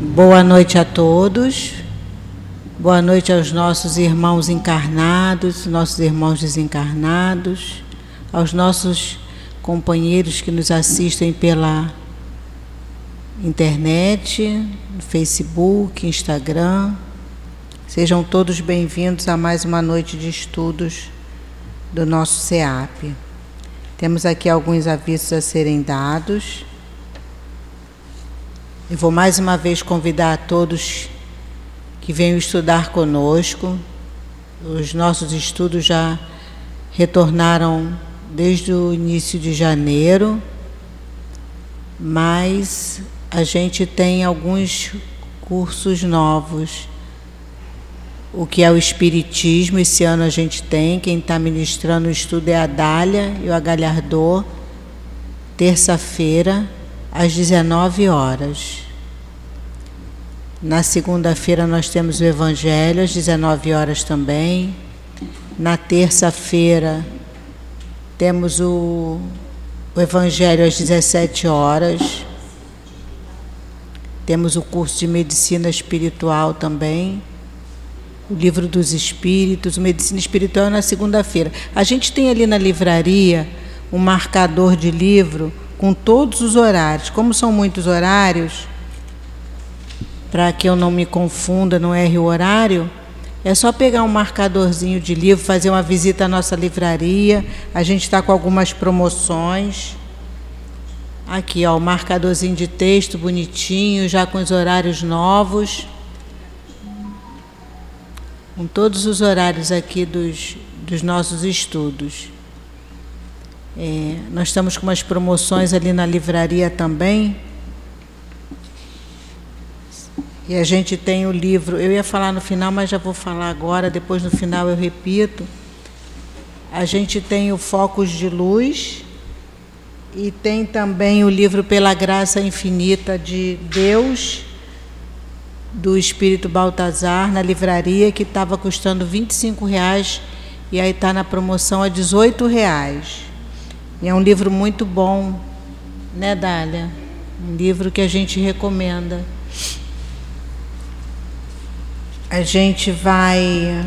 Boa noite a todos. Boa noite aos nossos irmãos encarnados, nossos irmãos desencarnados, aos nossos companheiros que nos assistem pela internet, Facebook, Instagram. Sejam todos bem-vindos a mais uma noite de estudos do nosso SEAP. Temos aqui alguns avisos a serem dados. Eu vou mais uma vez convidar a todos que venham estudar conosco. Os nossos estudos já retornaram desde o início de janeiro, mas a gente tem alguns cursos novos. O que é o Espiritismo, esse ano a gente tem. Quem está ministrando o estudo é a Dália e o Agalhardor, terça-feira às 19 horas. Na segunda-feira nós temos o Evangelho às 19 horas também. Na terça-feira temos o, o Evangelho às 17 horas. Temos o curso de Medicina Espiritual também. O Livro dos Espíritos, Medicina Espiritual é na segunda-feira. A gente tem ali na livraria um marcador de livro com todos os horários. Como são muitos horários, para que eu não me confunda, não erre o horário, é só pegar um marcadorzinho de livro, fazer uma visita à nossa livraria. A gente está com algumas promoções. Aqui, ó, o marcadorzinho de texto bonitinho, já com os horários novos. Com todos os horários aqui dos, dos nossos estudos. É, nós estamos com umas promoções ali na livraria também. E a gente tem o livro, eu ia falar no final, mas já vou falar agora, depois no final eu repito. A gente tem o Focos de Luz e tem também o livro Pela Graça Infinita de Deus, do Espírito Baltazar, na livraria, que estava custando R$ 25,00 e aí está na promoção a R$ 18,00. E é um livro muito bom, né, Dália? Um livro que a gente recomenda a gente vai.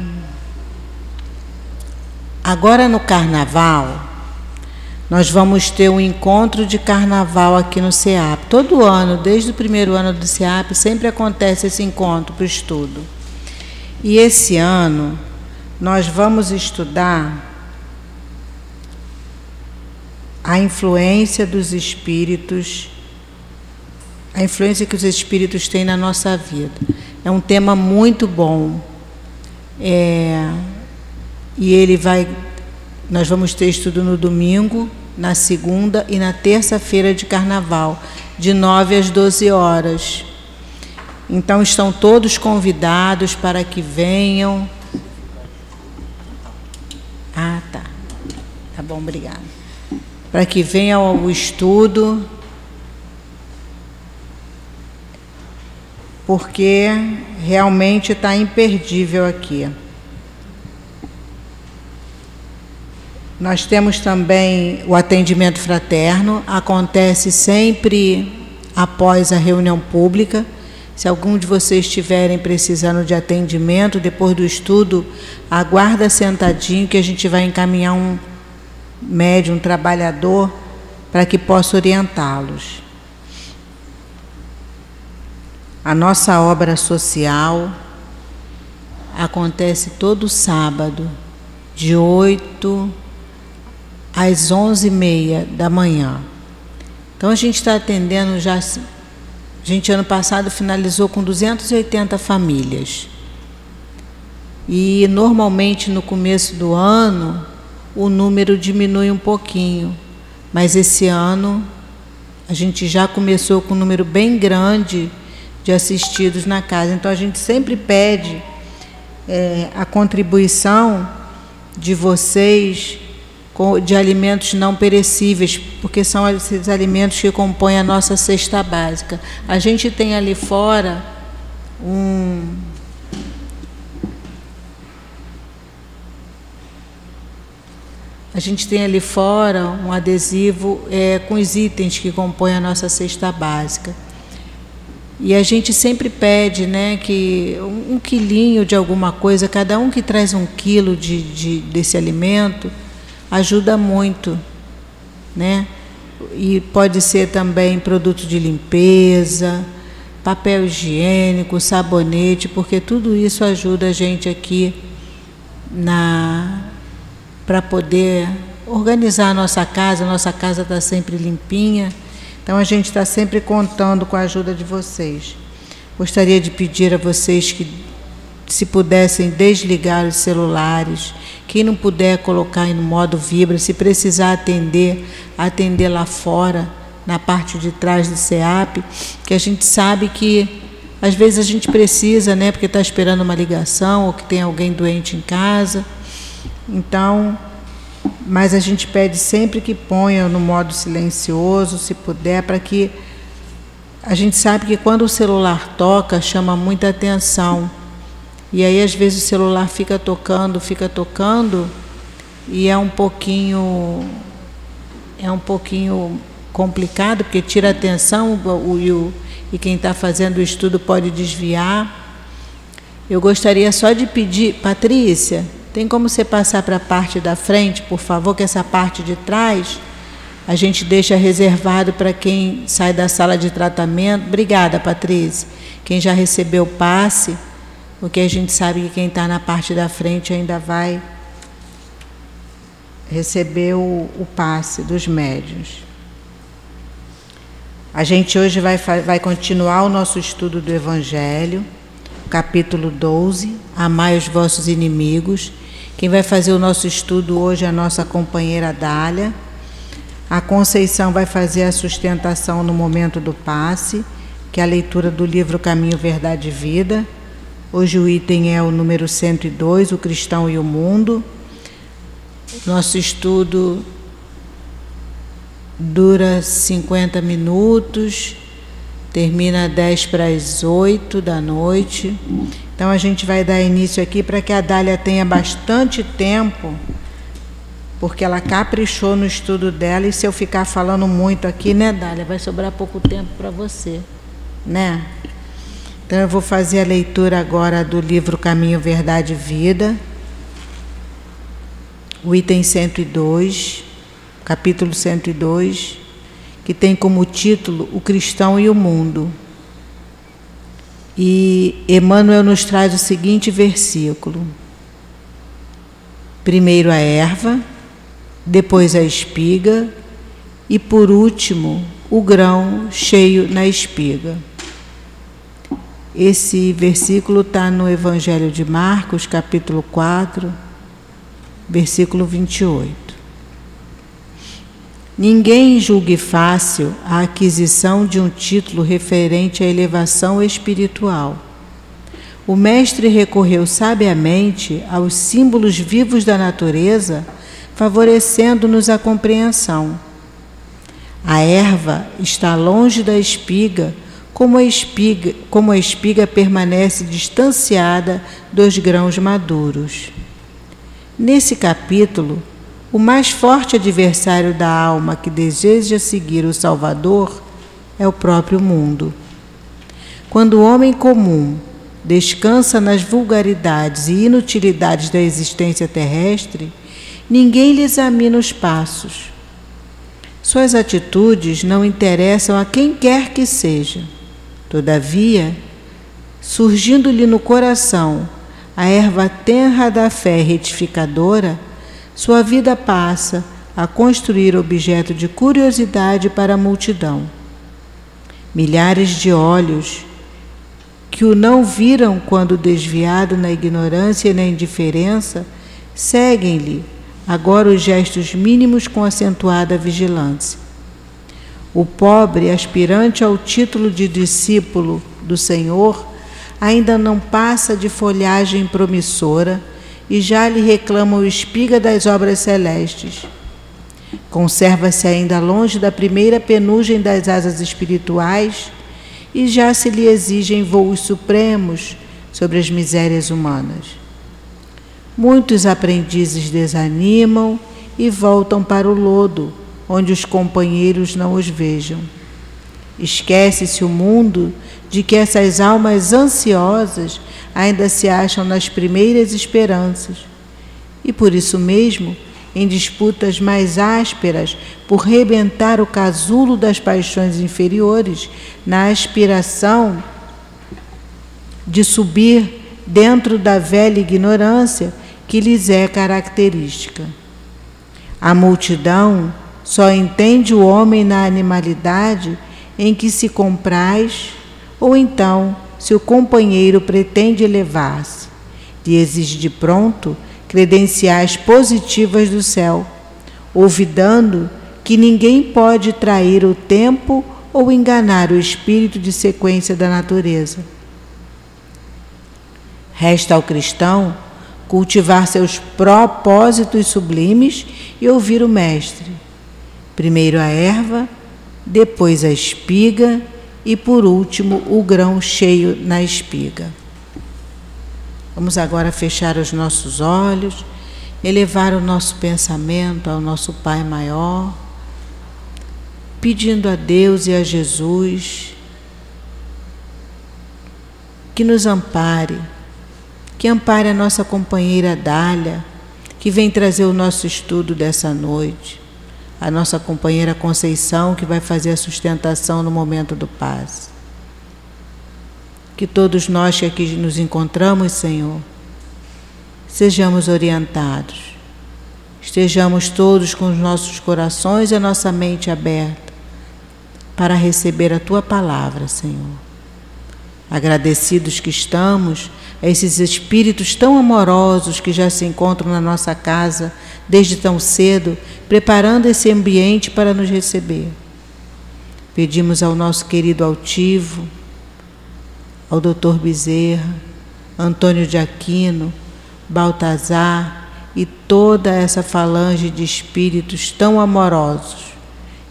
Agora no carnaval, nós vamos ter um encontro de carnaval aqui no CEAP. Todo ano, desde o primeiro ano do CEAP, sempre acontece esse encontro para o estudo. E esse ano, nós vamos estudar a influência dos espíritos, a influência que os espíritos têm na nossa vida. É um tema muito bom. É, e ele vai. Nós vamos ter estudo no domingo, na segunda e na terça-feira de carnaval, de 9 às 12 horas. Então estão todos convidados para que venham. Ah, tá. Tá bom, obrigada. Para que venham ao estudo porque realmente está imperdível aqui. Nós temos também o atendimento fraterno, acontece sempre após a reunião pública. Se algum de vocês estiverem precisando de atendimento depois do estudo, aguarda sentadinho que a gente vai encaminhar um médium, um trabalhador, para que possa orientá-los. A nossa obra social acontece todo sábado, de 8 às 11 e meia da manhã. Então a gente está atendendo já. A gente ano passado finalizou com 280 famílias. E normalmente no começo do ano o número diminui um pouquinho, mas esse ano a gente já começou com um número bem grande de assistidos na casa. Então a gente sempre pede é, a contribuição de vocês de alimentos não perecíveis, porque são esses alimentos que compõem a nossa cesta básica. A gente tem ali fora um A gente tem ali fora um adesivo é, com os itens que compõem a nossa cesta básica. E a gente sempre pede né, que um, um quilinho de alguma coisa, cada um que traz um quilo de, de, desse alimento, ajuda muito. Né? E pode ser também produto de limpeza, papel higiênico, sabonete, porque tudo isso ajuda a gente aqui na para poder organizar a nossa casa, nossa casa está sempre limpinha. Então a gente está sempre contando com a ajuda de vocês. Gostaria de pedir a vocês que, se pudessem desligar os celulares, quem não puder colocar no modo vibra, se precisar atender, atender lá fora, na parte de trás do CEAP, que a gente sabe que às vezes a gente precisa, né, porque está esperando uma ligação ou que tem alguém doente em casa. Então, mas a gente pede sempre que ponham no modo silencioso, se puder, para que a gente sabe que quando o celular toca, chama muita atenção. E aí às vezes o celular fica tocando, fica tocando e é um pouquinho é um pouquinho complicado porque tira a atenção o, o, e quem está fazendo o estudo pode desviar. Eu gostaria só de pedir, Patrícia, tem como você passar para a parte da frente, por favor, que essa parte de trás a gente deixa reservado para quem sai da sala de tratamento. Obrigada, Patrícia. Quem já recebeu o passe, porque a gente sabe que quem está na parte da frente ainda vai receber o, o passe dos médios. A gente hoje vai, vai continuar o nosso estudo do Evangelho, capítulo 12, Amai os vossos inimigos. Quem vai fazer o nosso estudo hoje é a nossa companheira Dália. A Conceição vai fazer a sustentação no momento do passe, que é a leitura do livro Caminho, Verdade e Vida. Hoje o item é o número 102, O Cristão e o Mundo. Nosso estudo dura 50 minutos, termina 10 para as 8 da noite. Então a gente vai dar início aqui para que a Dália tenha bastante tempo, porque ela caprichou no estudo dela e se eu ficar falando muito aqui, né, Dália, vai sobrar pouco tempo para você, né? Então eu vou fazer a leitura agora do livro Caminho, Verdade e Vida, o item 102, capítulo 102, que tem como título O Cristão e o Mundo. E Emmanuel nos traz o seguinte versículo: primeiro a erva, depois a espiga e por último o grão cheio na espiga. Esse versículo está no Evangelho de Marcos, capítulo 4, versículo 28. Ninguém julgue fácil a aquisição de um título referente à elevação espiritual. O Mestre recorreu sabiamente aos símbolos vivos da natureza, favorecendo-nos a compreensão. A erva está longe da espiga, como a espiga, como a espiga permanece distanciada dos grãos maduros. Nesse capítulo, o mais forte adversário da alma que deseja seguir o Salvador é o próprio mundo. Quando o homem comum descansa nas vulgaridades e inutilidades da existência terrestre, ninguém lhe examina os passos. Suas atitudes não interessam a quem quer que seja. Todavia, surgindo-lhe no coração a erva tenra da fé retificadora, sua vida passa a construir objeto de curiosidade para a multidão. Milhares de olhos que o não viram quando desviado na ignorância e na indiferença, seguem-lhe agora os gestos mínimos com acentuada vigilância. O pobre, aspirante ao título de discípulo do Senhor, ainda não passa de folhagem promissora e já lhe reclama o espiga das obras celestes. Conserva-se ainda longe da primeira penugem das asas espirituais e já se lhe exigem voos supremos sobre as misérias humanas. Muitos aprendizes desanimam e voltam para o lodo, onde os companheiros não os vejam. Esquece-se o mundo de que essas almas ansiosas ainda se acham nas primeiras esperanças e por isso mesmo em disputas mais ásperas por rebentar o casulo das paixões inferiores, na aspiração de subir dentro da velha ignorância que lhes é característica. A multidão só entende o homem na animalidade em que se compraz, ou então, se o companheiro pretende elevar-se, lhe exige de pronto credenciais positivas do céu, olvidando que ninguém pode trair o tempo ou enganar o espírito de sequência da natureza. Resta ao cristão cultivar seus propósitos sublimes e ouvir o Mestre. Primeiro a erva, depois a espiga e por último o grão cheio na espiga. Vamos agora fechar os nossos olhos, elevar o nosso pensamento ao nosso Pai maior, pedindo a Deus e a Jesus que nos ampare, que ampare a nossa companheira Dália, que vem trazer o nosso estudo dessa noite, a nossa companheira Conceição, que vai fazer a sustentação no momento do passe que todos nós que aqui nos encontramos, Senhor, sejamos orientados, estejamos todos com os nossos corações e a nossa mente aberta para receber a tua palavra, Senhor. Agradecidos que estamos a esses espíritos tão amorosos que já se encontram na nossa casa desde tão cedo, preparando esse ambiente para nos receber. Pedimos ao nosso querido altivo, ao Dr. Bezerra, Antônio de Aquino, Baltazar e toda essa falange de espíritos tão amorosos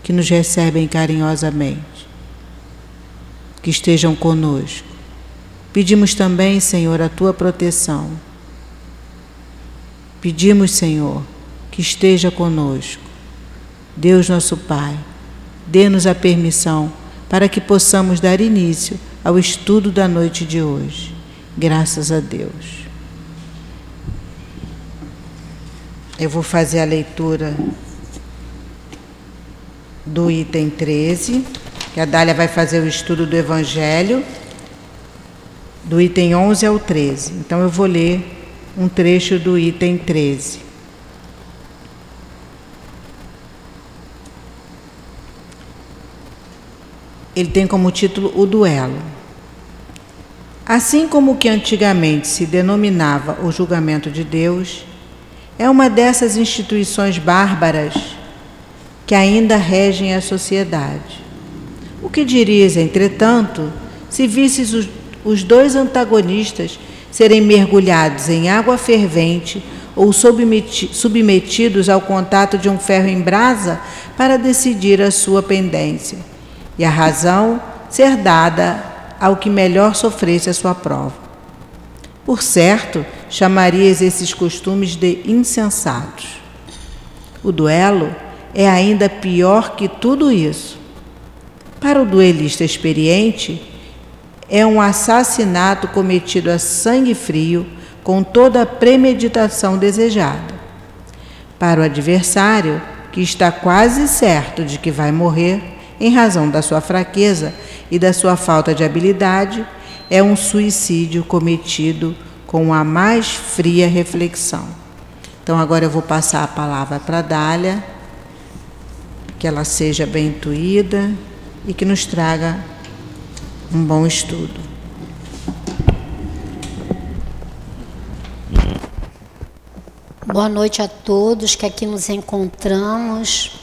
que nos recebem carinhosamente. Que estejam conosco. Pedimos também, Senhor, a tua proteção. Pedimos, Senhor, que esteja conosco. Deus nosso Pai, dê-nos a permissão para que possamos dar início ao estudo da noite de hoje. Graças a Deus. Eu vou fazer a leitura do item 13, que a Dália vai fazer o estudo do Evangelho, do item 11 ao 13. Então eu vou ler um trecho do item 13. Ele tem como título O Duelo. Assim como o que antigamente se denominava o julgamento de Deus, é uma dessas instituições bárbaras que ainda regem a sociedade. O que dirias, entretanto, se visses os, os dois antagonistas serem mergulhados em água fervente ou submetidos ao contato de um ferro em brasa para decidir a sua pendência? E a razão ser dada ao que melhor sofresse a sua prova. Por certo, chamarias esses costumes de insensatos. O duelo é ainda pior que tudo isso. Para o duelista experiente, é um assassinato cometido a sangue frio, com toda a premeditação desejada. Para o adversário, que está quase certo de que vai morrer, em razão da sua fraqueza e da sua falta de habilidade, é um suicídio cometido com a mais fria reflexão. Então, agora eu vou passar a palavra para Dália, que ela seja bem intuída e que nos traga um bom estudo. Boa noite a todos que aqui nos encontramos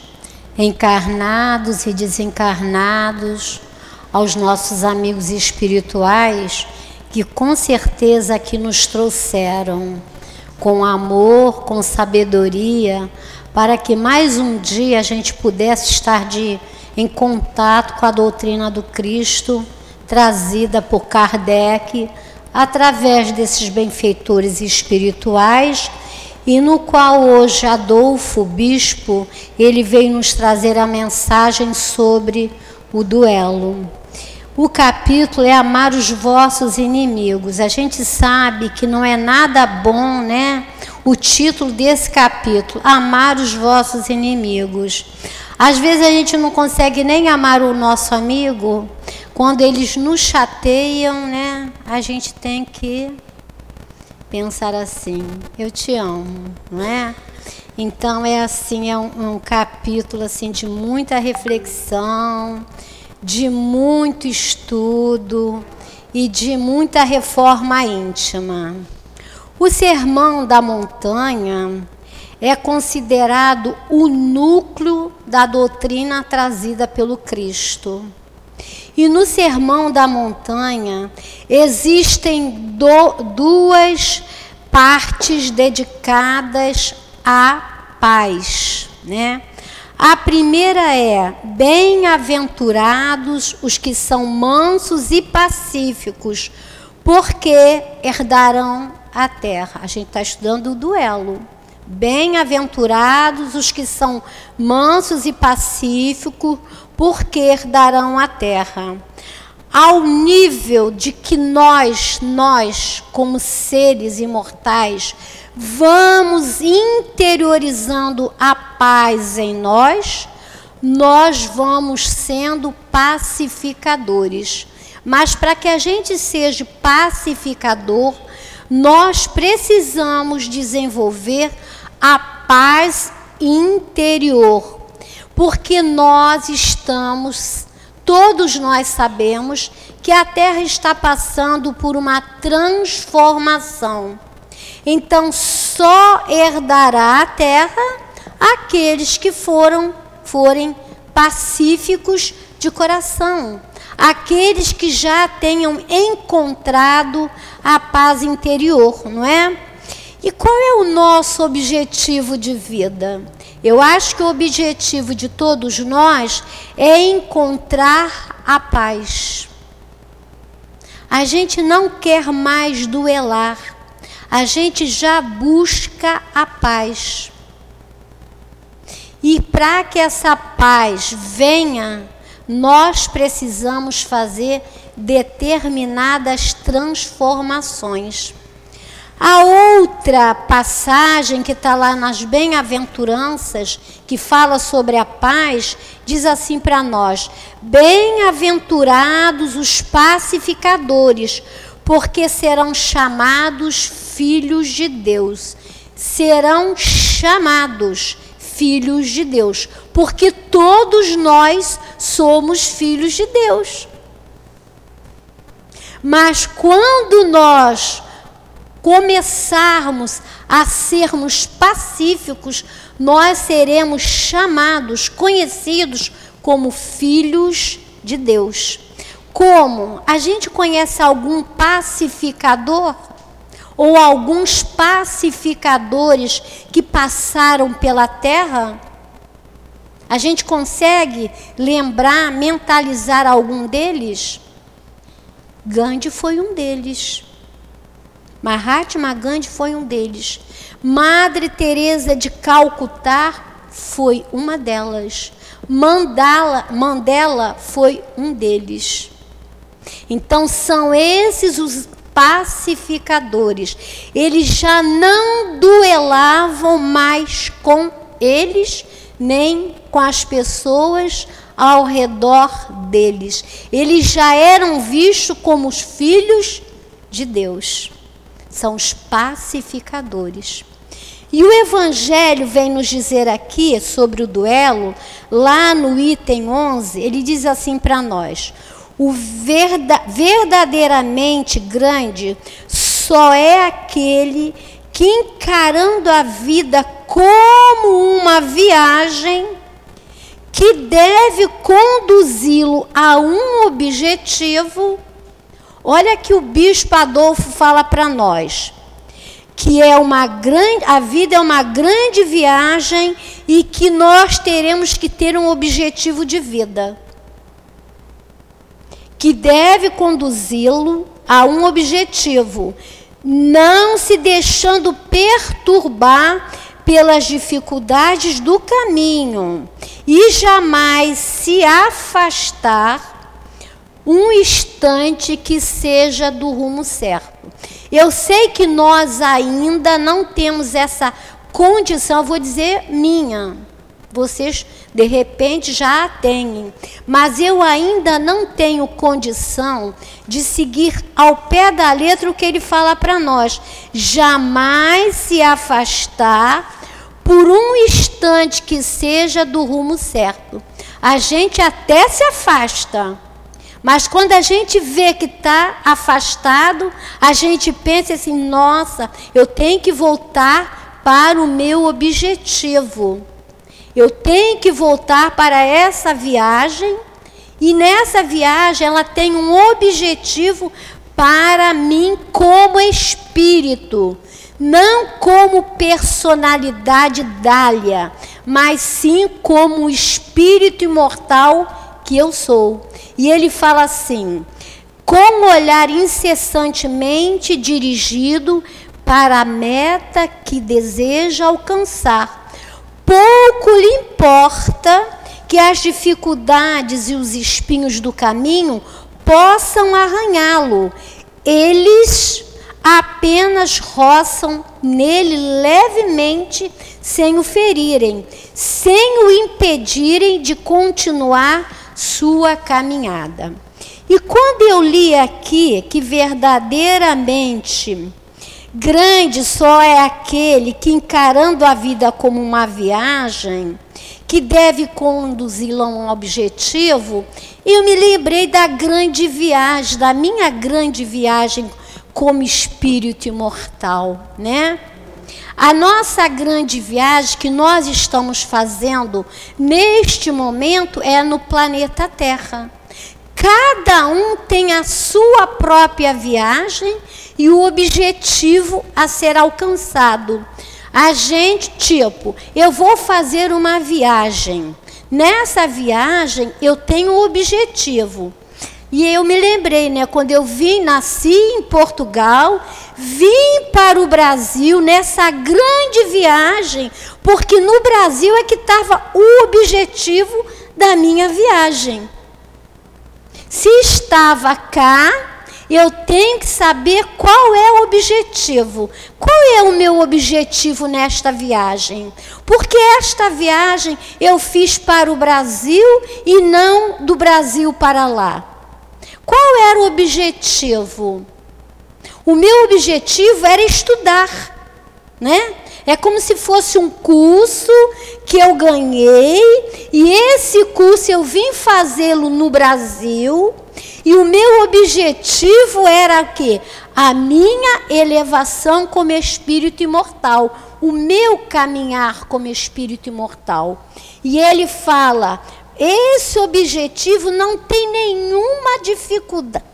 encarnados e desencarnados, aos nossos amigos espirituais que com certeza aqui nos trouxeram com amor, com sabedoria, para que mais um dia a gente pudesse estar de, em contato com a doutrina do Cristo trazida por Kardec através desses benfeitores espirituais e no qual hoje Adolfo, bispo, ele veio nos trazer a mensagem sobre o duelo. o capítulo é amar os vossos inimigos. A gente sabe que não é nada bom, né? O título desse capítulo, amar os vossos inimigos. Às vezes a gente não consegue nem amar o nosso amigo, quando eles nos chateiam, né? A gente tem que pensar assim: eu te amo, não é? Então é assim, é um, um capítulo assim de muita reflexão, de muito estudo e de muita reforma íntima. O Sermão da Montanha é considerado o núcleo da doutrina trazida pelo Cristo. E no Sermão da Montanha existem do, duas partes dedicadas à paz, né? A primeira é: bem-aventurados os que são mansos e pacíficos, porque herdarão a terra. A gente está estudando o duelo. Bem-aventurados os que são mansos e pacíficos, porque herdarão a terra. Ao nível de que nós, nós, como seres imortais, vamos interiorizando a paz em nós, nós vamos sendo pacificadores. Mas para que a gente seja pacificador, nós precisamos desenvolver a paz interior porque nós estamos, todos nós sabemos, que a Terra está passando por uma transformação. Então, só herdará a Terra aqueles que foram forem pacíficos de coração, aqueles que já tenham encontrado a paz interior, não é? E qual é o nosso objetivo de vida? Eu acho que o objetivo de todos nós é encontrar a paz. A gente não quer mais duelar, a gente já busca a paz. E para que essa paz venha, nós precisamos fazer determinadas transformações. A outra passagem que está lá nas Bem-aventuranças, que fala sobre a paz, diz assim para nós: Bem-aventurados os pacificadores, porque serão chamados filhos de Deus. Serão chamados filhos de Deus, porque todos nós somos filhos de Deus. Mas quando nós começarmos a sermos pacíficos, nós seremos chamados, conhecidos como filhos de Deus. Como? A gente conhece algum pacificador? Ou alguns pacificadores que passaram pela terra? A gente consegue lembrar, mentalizar algum deles? Gandhi foi um deles. Mahatma Gandhi foi um deles. Madre Teresa de Calcutá foi uma delas. Mandala, Mandela foi um deles. Então são esses os pacificadores. Eles já não duelavam mais com eles, nem com as pessoas ao redor deles. Eles já eram vistos como os filhos de Deus são os pacificadores. E o Evangelho vem nos dizer aqui sobre o duelo, lá no item 11, ele diz assim para nós: o verdadeiramente grande só é aquele que, encarando a vida como uma viagem, que deve conduzi-lo a um objetivo Olha que o bispo Adolfo fala para nós que é uma grande, a vida é uma grande viagem e que nós teremos que ter um objetivo de vida que deve conduzi-lo a um objetivo, não se deixando perturbar pelas dificuldades do caminho e jamais se afastar um instante que seja do rumo certo. Eu sei que nós ainda não temos essa condição, vou dizer minha. Vocês de repente já a têm, mas eu ainda não tenho condição de seguir ao pé da letra o que ele fala para nós. Jamais se afastar por um instante que seja do rumo certo. A gente até se afasta, mas quando a gente vê que está afastado, a gente pensa assim: nossa, eu tenho que voltar para o meu objetivo. Eu tenho que voltar para essa viagem, e nessa viagem ela tem um objetivo para mim como espírito, não como personalidade dália, mas sim como espírito imortal que eu sou. E ele fala assim: com o olhar incessantemente dirigido para a meta que deseja alcançar pouco lhe importa que as dificuldades e os espinhos do caminho possam arranhá-lo. Eles apenas roçam nele levemente, sem o ferirem, sem o impedirem de continuar sua caminhada. E quando eu li aqui que verdadeiramente Grande só é aquele que, encarando a vida como uma viagem, que deve conduzi-la a um objetivo. Eu me lembrei da grande viagem, da minha grande viagem como espírito imortal, né? A nossa grande viagem que nós estamos fazendo neste momento é no planeta Terra. Cada um tem a sua própria viagem e o objetivo a ser alcançado. A gente, tipo, eu vou fazer uma viagem. Nessa viagem eu tenho um objetivo. E eu me lembrei, né, quando eu vim, nasci em Portugal, vim para o Brasil nessa grande viagem, porque no Brasil é que estava o objetivo da minha viagem. Se estava cá, eu tenho que saber qual é o objetivo. Qual é o meu objetivo nesta viagem? Porque esta viagem eu fiz para o Brasil e não do Brasil para lá. Qual era o objetivo? O meu objetivo era estudar, né? É como se fosse um curso que eu ganhei e esse curso eu vim fazê-lo no Brasil e o meu objetivo era o quê? A minha elevação como espírito imortal, o meu caminhar como espírito imortal. E ele fala: esse objetivo não tem nenhuma dificuldade.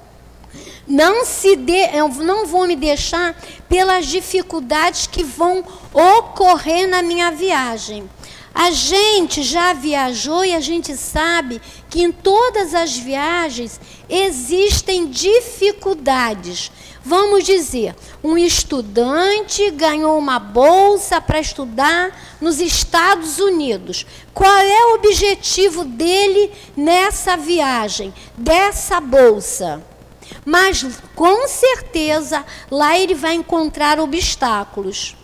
Não se de, não vou me deixar pelas dificuldades que vão ocorrer na minha viagem. A gente já viajou e a gente sabe que em todas as viagens existem dificuldades. Vamos dizer, um estudante ganhou uma bolsa para estudar nos Estados Unidos. Qual é o objetivo dele nessa viagem, dessa bolsa? Mas com certeza lá ele vai encontrar obstáculos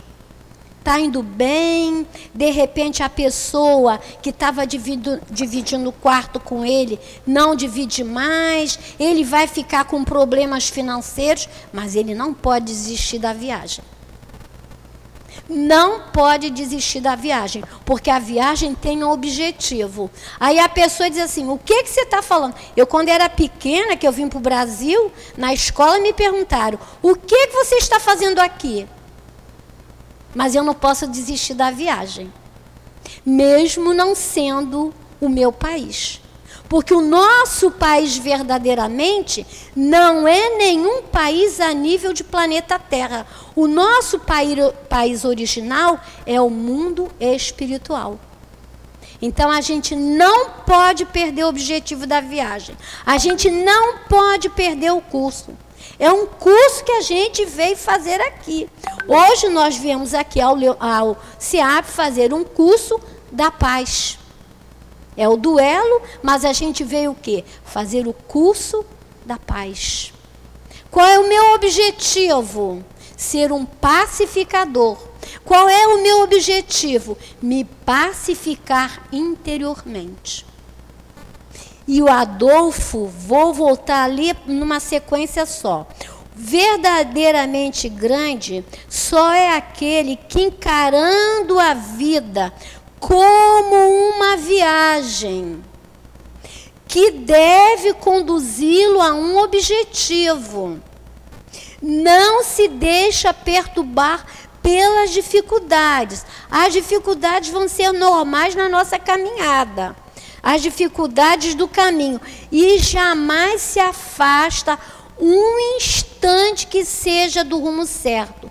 está indo bem, de repente a pessoa que estava dividindo o quarto com ele não divide mais, ele vai ficar com problemas financeiros, mas ele não pode desistir da viagem. Não pode desistir da viagem, porque a viagem tem um objetivo. Aí a pessoa diz assim: o que, que você está falando? Eu, quando era pequena, que eu vim para o Brasil, na escola me perguntaram: o que, que você está fazendo aqui? Mas eu não posso desistir da viagem, mesmo não sendo o meu país. Porque o nosso país verdadeiramente não é nenhum país a nível de planeta Terra. O nosso país, original é o mundo espiritual. Então a gente não pode perder o objetivo da viagem. A gente não pode perder o curso. É um curso que a gente veio fazer aqui. Hoje nós viemos aqui ao, ao CIAP fazer um curso da paz. É o duelo, mas a gente veio o quê? Fazer o curso da paz. Qual é o meu objetivo? Ser um pacificador. Qual é o meu objetivo? Me pacificar interiormente. E o Adolfo, vou voltar ali numa sequência só. Verdadeiramente grande só é aquele que, encarando a vida como uma viagem, que deve conduzi-lo a um objetivo. Não se deixa perturbar pelas dificuldades. As dificuldades vão ser normais na nossa caminhada. As dificuldades do caminho. E jamais se afasta um instante que seja do rumo certo.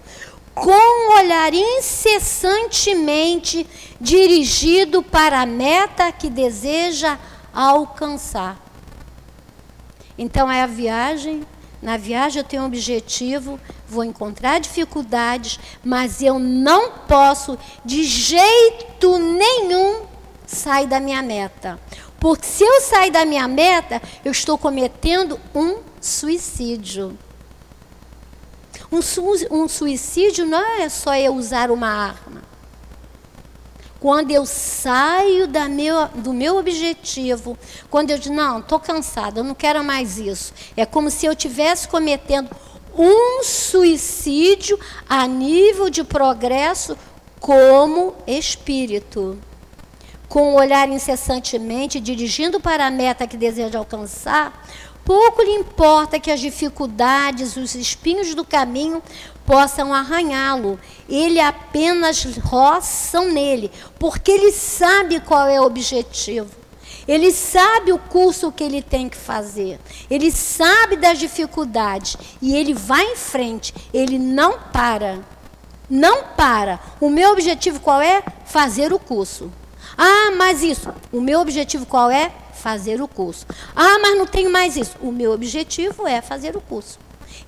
Com um olhar incessantemente dirigido para a meta que deseja alcançar. Então é a viagem. Na viagem eu tenho um objetivo, vou encontrar dificuldades, mas eu não posso de jeito nenhum sair da minha meta. Porque se eu sair da minha meta, eu estou cometendo um suicídio. Um, su um suicídio não é só eu usar uma arma. Quando eu saio da meu, do meu objetivo, quando eu digo, não, estou cansada, eu não quero mais isso. É como se eu estivesse cometendo um suicídio a nível de progresso como espírito. Com o olhar incessantemente dirigindo para a meta que deseja alcançar, pouco lhe importa que as dificuldades, os espinhos do caminho possam arranhá-lo. Ele apenas roçam nele, porque ele sabe qual é o objetivo. Ele sabe o curso que ele tem que fazer. Ele sabe das dificuldades e ele vai em frente. Ele não para. Não para. O meu objetivo qual é? Fazer o curso. Ah, mas isso. O meu objetivo qual é? Fazer o curso. Ah, mas não tenho mais isso. O meu objetivo é fazer o curso.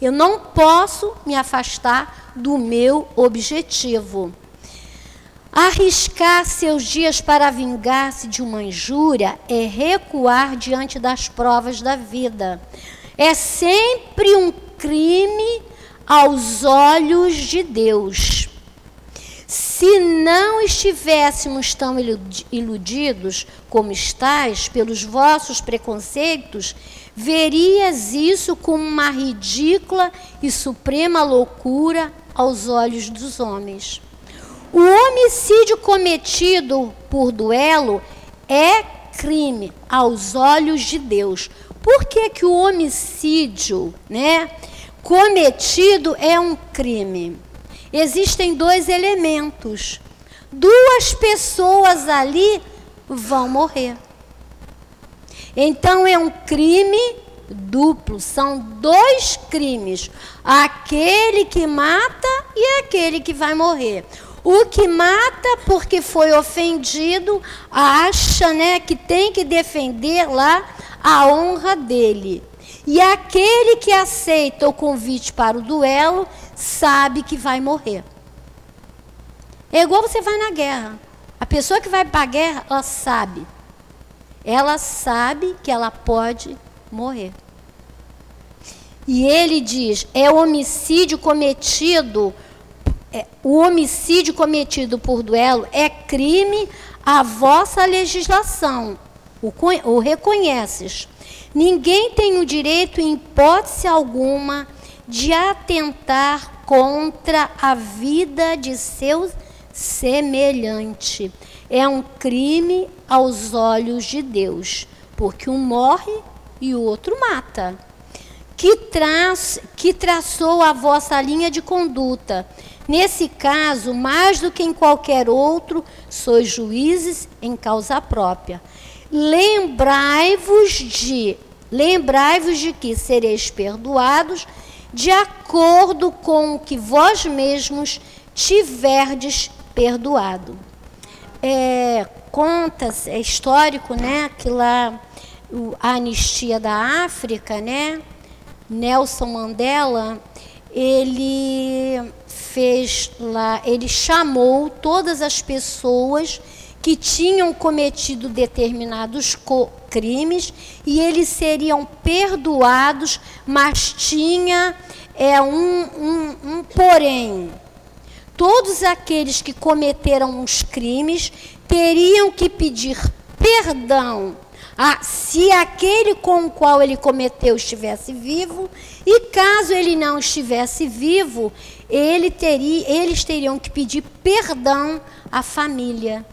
Eu não posso me afastar do meu objetivo. Arriscar seus dias para vingar-se de uma injúria é recuar diante das provas da vida. É sempre um crime aos olhos de Deus. Se não estivéssemos tão iludidos como estáis pelos vossos preconceitos, verias isso como uma ridícula e suprema loucura aos olhos dos homens. O homicídio cometido por duelo é crime aos olhos de Deus. Por que, que o homicídio né, cometido é um crime? Existem dois elementos. Duas pessoas ali vão morrer. Então é um crime duplo, são dois crimes: aquele que mata e aquele que vai morrer. O que mata porque foi ofendido acha, né, que tem que defender lá a honra dele. E aquele que aceita o convite para o duelo sabe que vai morrer. É igual você vai na guerra. A pessoa que vai para a guerra, ela sabe ela sabe que ela pode morrer. E ele diz: é homicídio cometido, é, o homicídio cometido por duelo é crime a vossa legislação. O, o reconheces. Ninguém tem o direito, em hipótese alguma, de atentar contra a vida de seu semelhante é um crime aos olhos de Deus, porque um morre e o outro mata. Que, traz, que traçou a vossa linha de conduta. Nesse caso, mais do que em qualquer outro, sois juízes em causa própria. Lembrai-vos de, lembrai-vos de que sereis perdoados de acordo com o que vós mesmos tiverdes perdoado. É, conta, é histórico, né, que lá a anistia da África, né, Nelson Mandela, ele fez lá, ele chamou todas as pessoas que tinham cometido determinados crimes e eles seriam perdoados, mas tinha é, um, um, um porém. Todos aqueles que cometeram os crimes teriam que pedir perdão a, se aquele com o qual ele cometeu estivesse vivo, e caso ele não estivesse vivo, ele teria, eles teriam que pedir perdão à família.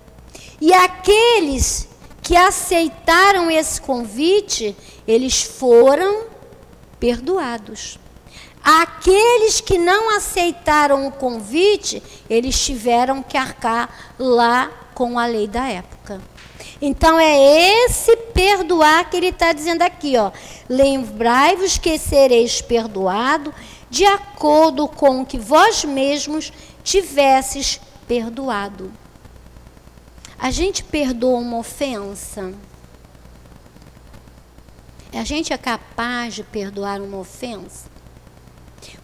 E aqueles que aceitaram esse convite, eles foram perdoados. Aqueles que não aceitaram o convite, eles tiveram que arcar lá com a lei da época. Então é esse perdoar que ele está dizendo aqui, ó. Lembrai-vos que sereis perdoado de acordo com o que vós mesmos tivesses perdoado. A gente perdoa uma ofensa? A gente é capaz de perdoar uma ofensa?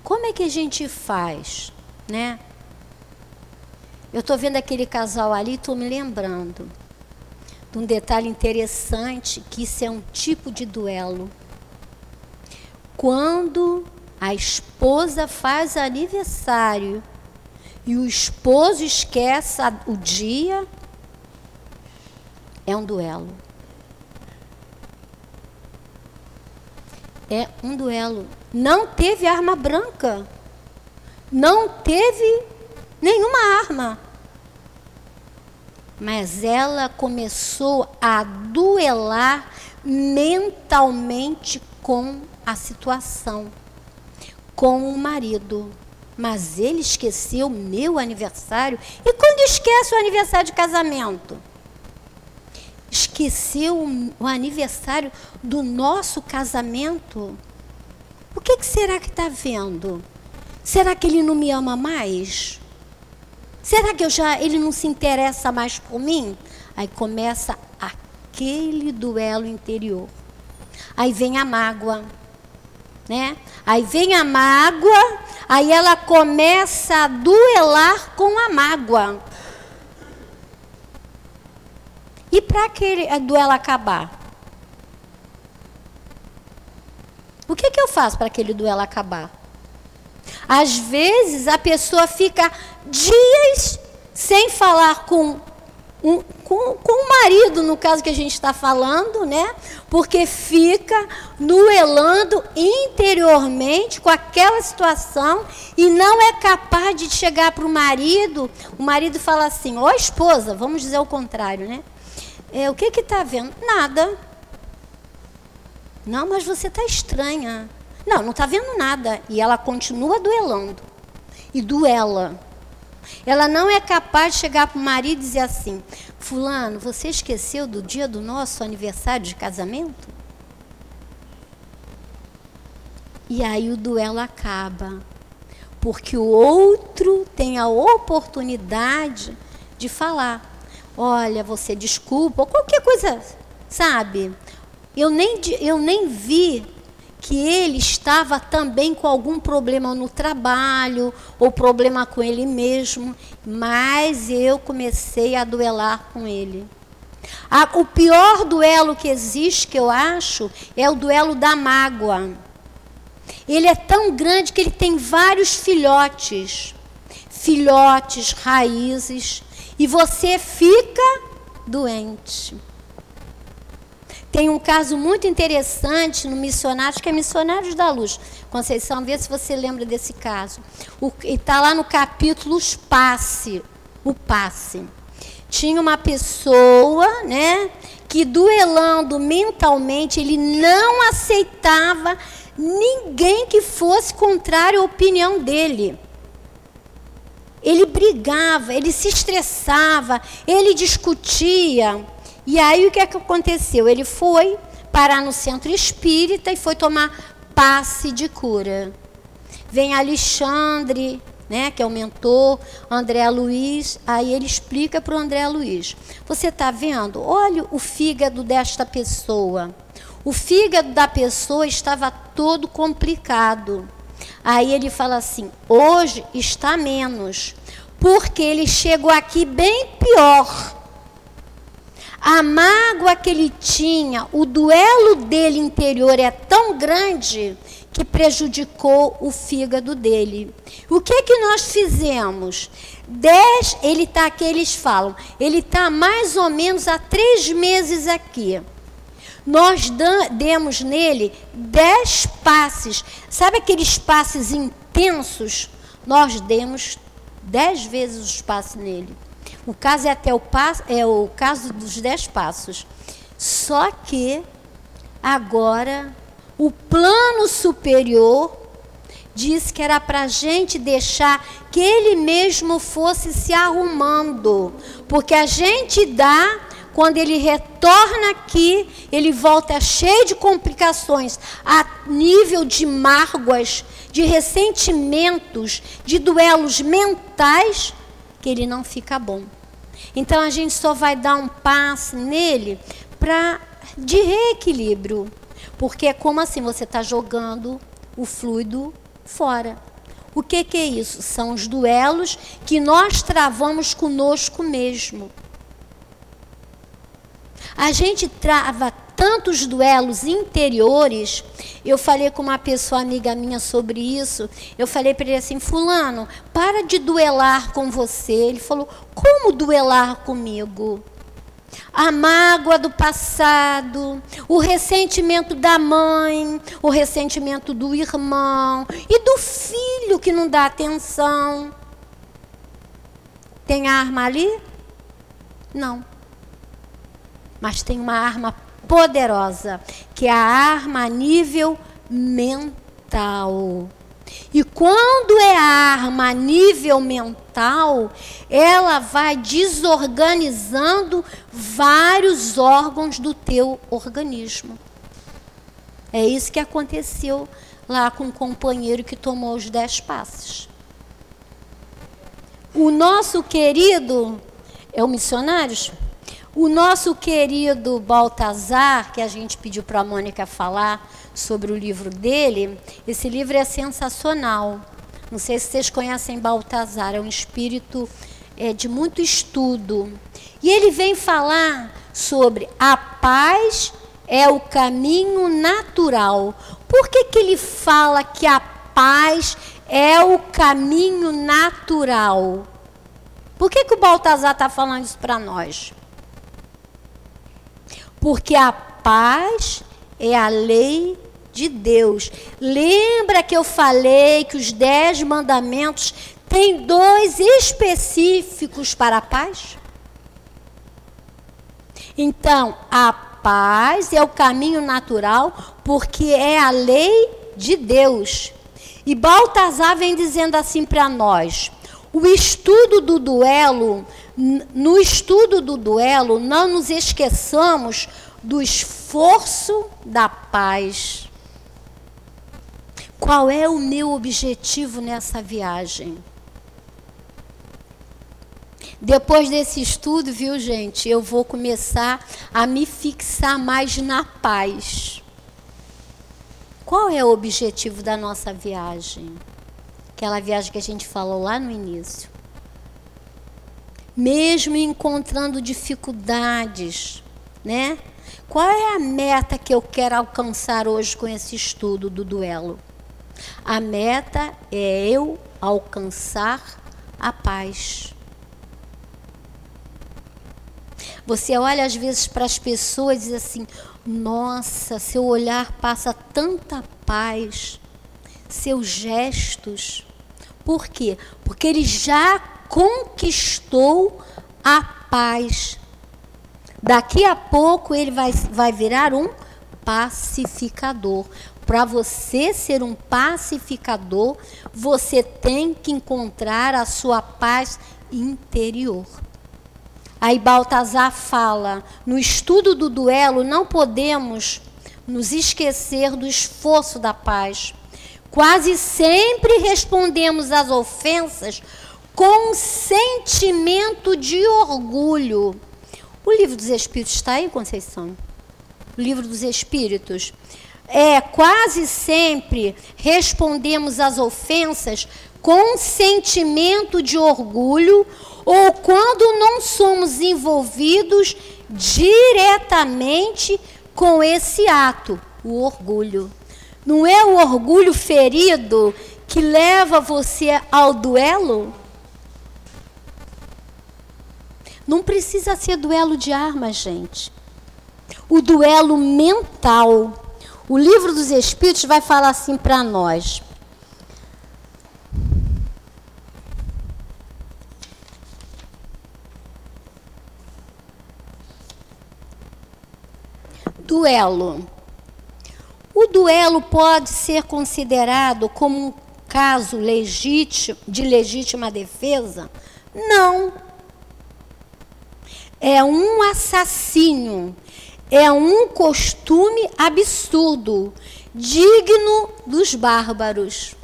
Como é que a gente faz, né? Eu estou vendo aquele casal ali, estou me lembrando de um detalhe interessante, que isso é um tipo de duelo. Quando a esposa faz aniversário e o esposo esquece o dia, é um duelo. É um duelo. Não teve arma branca. Não teve nenhuma arma. Mas ela começou a duelar mentalmente com a situação, com o marido. Mas ele esqueceu meu aniversário. E quando esquece o aniversário de casamento? Esqueceu o aniversário do nosso casamento? O que, que será que está vendo? Será que ele não me ama mais? Será que eu já ele não se interessa mais por mim? Aí começa aquele duelo interior. Aí vem a mágoa, né? Aí vem a mágoa, aí ela começa a duelar com a mágoa. E para aquele duelo acabar? O que, que eu faço para aquele duelo acabar? Às vezes a pessoa fica dias sem falar com, um, com, com o marido, no caso que a gente está falando, né? Porque fica duelando interiormente com aquela situação e não é capaz de chegar para o marido. O marido fala assim: Ó, oh, esposa, vamos dizer o contrário, né? É, o que que está vendo? Nada. Não, mas você está estranha. Não, não está vendo nada. E ela continua duelando. E duela. Ela não é capaz de chegar para o marido e dizer assim: Fulano, você esqueceu do dia do nosso aniversário de casamento? E aí o duelo acaba. Porque o outro tem a oportunidade de falar: Olha, você desculpa, ou qualquer coisa, sabe? Eu nem, eu nem vi que ele estava também com algum problema no trabalho ou problema com ele mesmo, mas eu comecei a duelar com ele. o pior duelo que existe, que eu acho, é o duelo da mágoa. Ele é tão grande que ele tem vários filhotes, filhotes, raízes, e você fica doente. Tem um caso muito interessante no Missionários, que é Missionários da Luz. Conceição, vê se você lembra desse caso. Está lá no capítulo Os Passe, o passe. Tinha uma pessoa, né, que duelando mentalmente, ele não aceitava ninguém que fosse contrário à opinião dele. Ele brigava, ele se estressava, ele discutia. E aí o que, é que aconteceu? Ele foi parar no centro espírita e foi tomar passe de cura. Vem Alexandre, né, que é o mentor, André Luiz, aí ele explica para o André Luiz: Você está vendo? Olha o fígado desta pessoa. O fígado da pessoa estava todo complicado. Aí ele fala assim: hoje está menos, porque ele chegou aqui bem pior. A mágoa que ele tinha, o duelo dele interior é tão grande que prejudicou o fígado dele. O que que nós fizemos? Dez, ele está aqui, eles falam, ele está mais ou menos há três meses aqui. Nós demos nele dez passes. Sabe aqueles passes intensos? Nós demos dez vezes os passos nele. O caso é até o, passo, é o caso dos dez passos. Só que agora o plano superior disse que era para a gente deixar que ele mesmo fosse se arrumando. Porque a gente dá, quando ele retorna aqui, ele volta cheio de complicações, a nível de mágoas, de ressentimentos, de duelos mentais, que ele não fica bom. Então a gente só vai dar um passo nele para de reequilíbrio. Porque é como assim você está jogando o fluido fora. O que, que é isso? São os duelos que nós travamos conosco mesmo. A gente trava tantos duelos interiores. Eu falei com uma pessoa amiga minha sobre isso. Eu falei para ele assim: Fulano, para de duelar com você. Ele falou: Como duelar comigo? a mágoa do passado, o ressentimento da mãe, o ressentimento do irmão e do filho que não dá atenção. Tem arma ali? Não. Mas tem uma arma poderosa, que é a arma a nível mental. E quando é arma a nível mental, ela vai desorganizando vários órgãos do teu organismo. É isso que aconteceu lá com o companheiro que tomou os dez passos. O nosso querido, é o missionários? O nosso querido Baltazar, que a gente pediu para a Mônica falar sobre o livro dele, esse livro é sensacional. Não sei se vocês conhecem Baltazar, é um espírito é, de muito estudo. E ele vem falar sobre a paz é o caminho natural. Por que, que ele fala que a paz é o caminho natural? Por que, que o Baltazar está falando isso para nós? Porque a paz é a lei de Deus. Lembra que eu falei que os dez mandamentos têm dois específicos para a paz? Então, a paz é o caminho natural, porque é a lei de Deus. E Baltazar vem dizendo assim para nós: o estudo do duelo no estudo do duelo, não nos esqueçamos do esforço da paz. Qual é o meu objetivo nessa viagem? Depois desse estudo, viu, gente, eu vou começar a me fixar mais na paz. Qual é o objetivo da nossa viagem? Aquela viagem que a gente falou lá no início mesmo encontrando dificuldades, né? Qual é a meta que eu quero alcançar hoje com esse estudo do duelo? A meta é eu alcançar a paz. Você olha às vezes para as pessoas e diz assim: nossa, seu olhar passa tanta paz, seus gestos. Por quê? Porque ele já conquistou a paz. Daqui a pouco ele vai, vai virar um pacificador. Para você ser um pacificador, você tem que encontrar a sua paz interior. Aí Baltazar fala: no estudo do duelo, não podemos nos esquecer do esforço da paz. Quase sempre respondemos às ofensas com sentimento de orgulho. O livro dos Espíritos está aí, Conceição? O livro dos Espíritos. É, quase sempre respondemos às ofensas com sentimento de orgulho ou quando não somos envolvidos diretamente com esse ato, o orgulho. Não é o orgulho ferido que leva você ao duelo? Não precisa ser duelo de armas, gente. O duelo mental. O livro dos Espíritos vai falar assim para nós. Duelo. O duelo pode ser considerado como um caso legítimo, de legítima defesa? Não. É um assassínio, é um costume absurdo, digno dos bárbaros.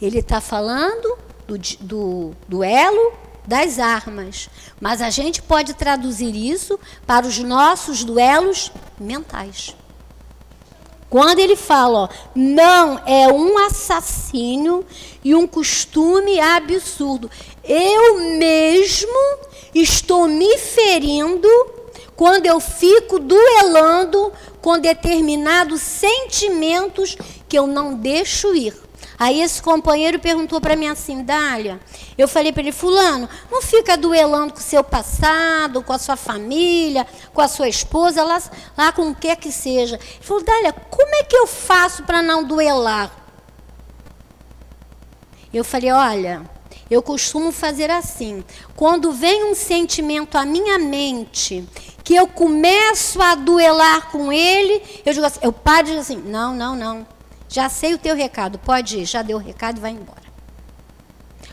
Ele está falando do, do duelo das armas, mas a gente pode traduzir isso para os nossos duelos mentais. Quando ele fala, ó, não é um assassínio e um costume absurdo. Eu mesmo estou me ferindo quando eu fico duelando com determinados sentimentos que eu não deixo ir. Aí esse companheiro perguntou para mim assim, Dália, eu falei para ele, fulano, não fica duelando com o seu passado, com a sua família, com a sua esposa, lá, lá com o que que seja. Ele falou, Dália, como é que eu faço para não duelar? Eu falei, olha, eu costumo fazer assim. Quando vem um sentimento à minha mente, que eu começo a duelar com ele, eu digo assim, eu paro e digo assim, não, não, não. Já sei o teu recado, pode ir, já deu o recado e vai embora.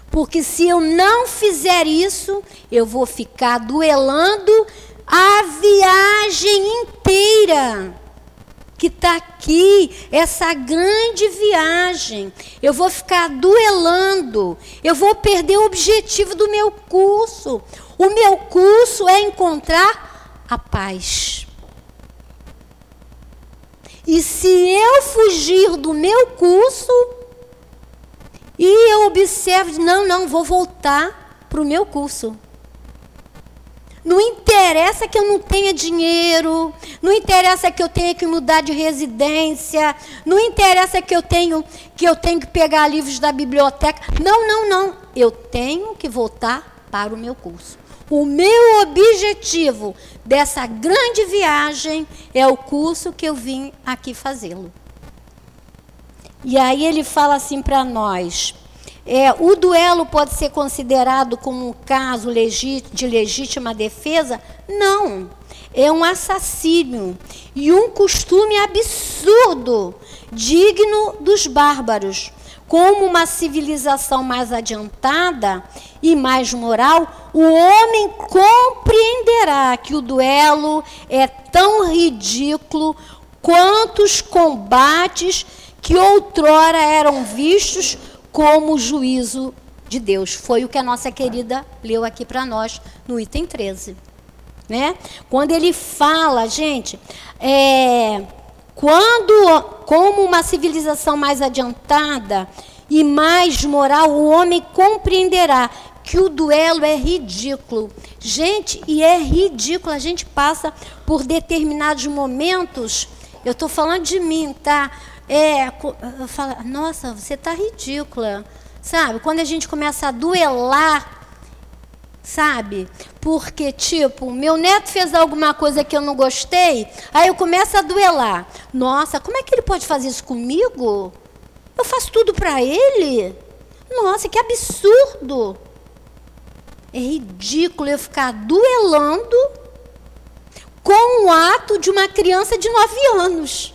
Porque se eu não fizer isso, eu vou ficar duelando a viagem inteira que está aqui, essa grande viagem. Eu vou ficar duelando, eu vou perder o objetivo do meu curso. O meu curso é encontrar a paz. E se eu fugir do meu curso e eu observo, não, não, vou voltar para o meu curso. Não interessa que eu não tenha dinheiro, não interessa que eu tenha que mudar de residência, não interessa que eu tenho que eu tenho que pegar livros da biblioteca. Não, não, não. Eu tenho que voltar para o meu curso. O meu objetivo dessa grande viagem é o curso que eu vim aqui fazê-lo. E aí ele fala assim para nós: é, o duelo pode ser considerado como um caso de legítima defesa? Não. É um assassínio e um costume absurdo, digno dos bárbaros. Como uma civilização mais adiantada e mais moral, o homem compreenderá que o duelo é tão ridículo quanto os combates que outrora eram vistos como juízo de Deus. Foi o que a nossa querida leu aqui para nós no item 13. Né? Quando ele fala, gente, é, quando, como uma civilização mais adiantada e mais moral, o homem compreenderá que o duelo é ridículo. Gente, e é ridículo, a gente passa por determinados momentos, eu estou falando de mim, tá? É, fala, nossa, você está ridícula. Sabe? Quando a gente começa a duelar, sabe? Porque, tipo, meu neto fez alguma coisa que eu não gostei, aí eu começo a duelar. Nossa, como é que ele pode fazer isso comigo? Eu faço tudo para ele? Nossa, que absurdo! É ridículo eu ficar duelando com o ato de uma criança de 9 anos.